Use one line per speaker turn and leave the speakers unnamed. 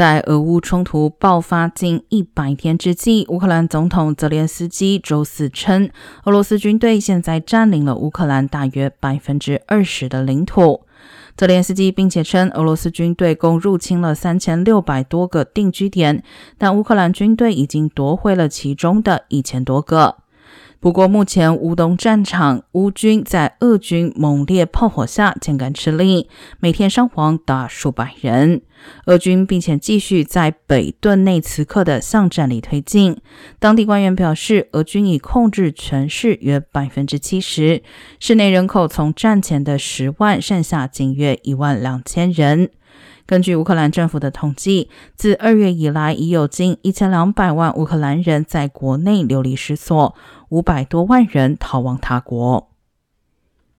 在俄乌冲突爆发近一百天之际，乌克兰总统泽连斯基周四称，俄罗斯军队现在占领了乌克兰大约百分之二十的领土。泽连斯基并且称，俄罗斯军队共入侵了三千六百多个定居点，但乌克兰军队已经夺回了其中的一千多个。不过，目前乌东战场，乌军在俄军猛烈炮火下渐感吃力，每天伤亡达数百人。俄军并且继续在北顿内茨克的巷战里推进。当地官员表示，俄军已控制全市约百分之七十，市内人口从战前的十万剩下仅约一万两千人。根据乌克兰政府的统计，自二月以来，已有近一千两百万乌克兰人在国内流离失所，五百多万人逃亡他国。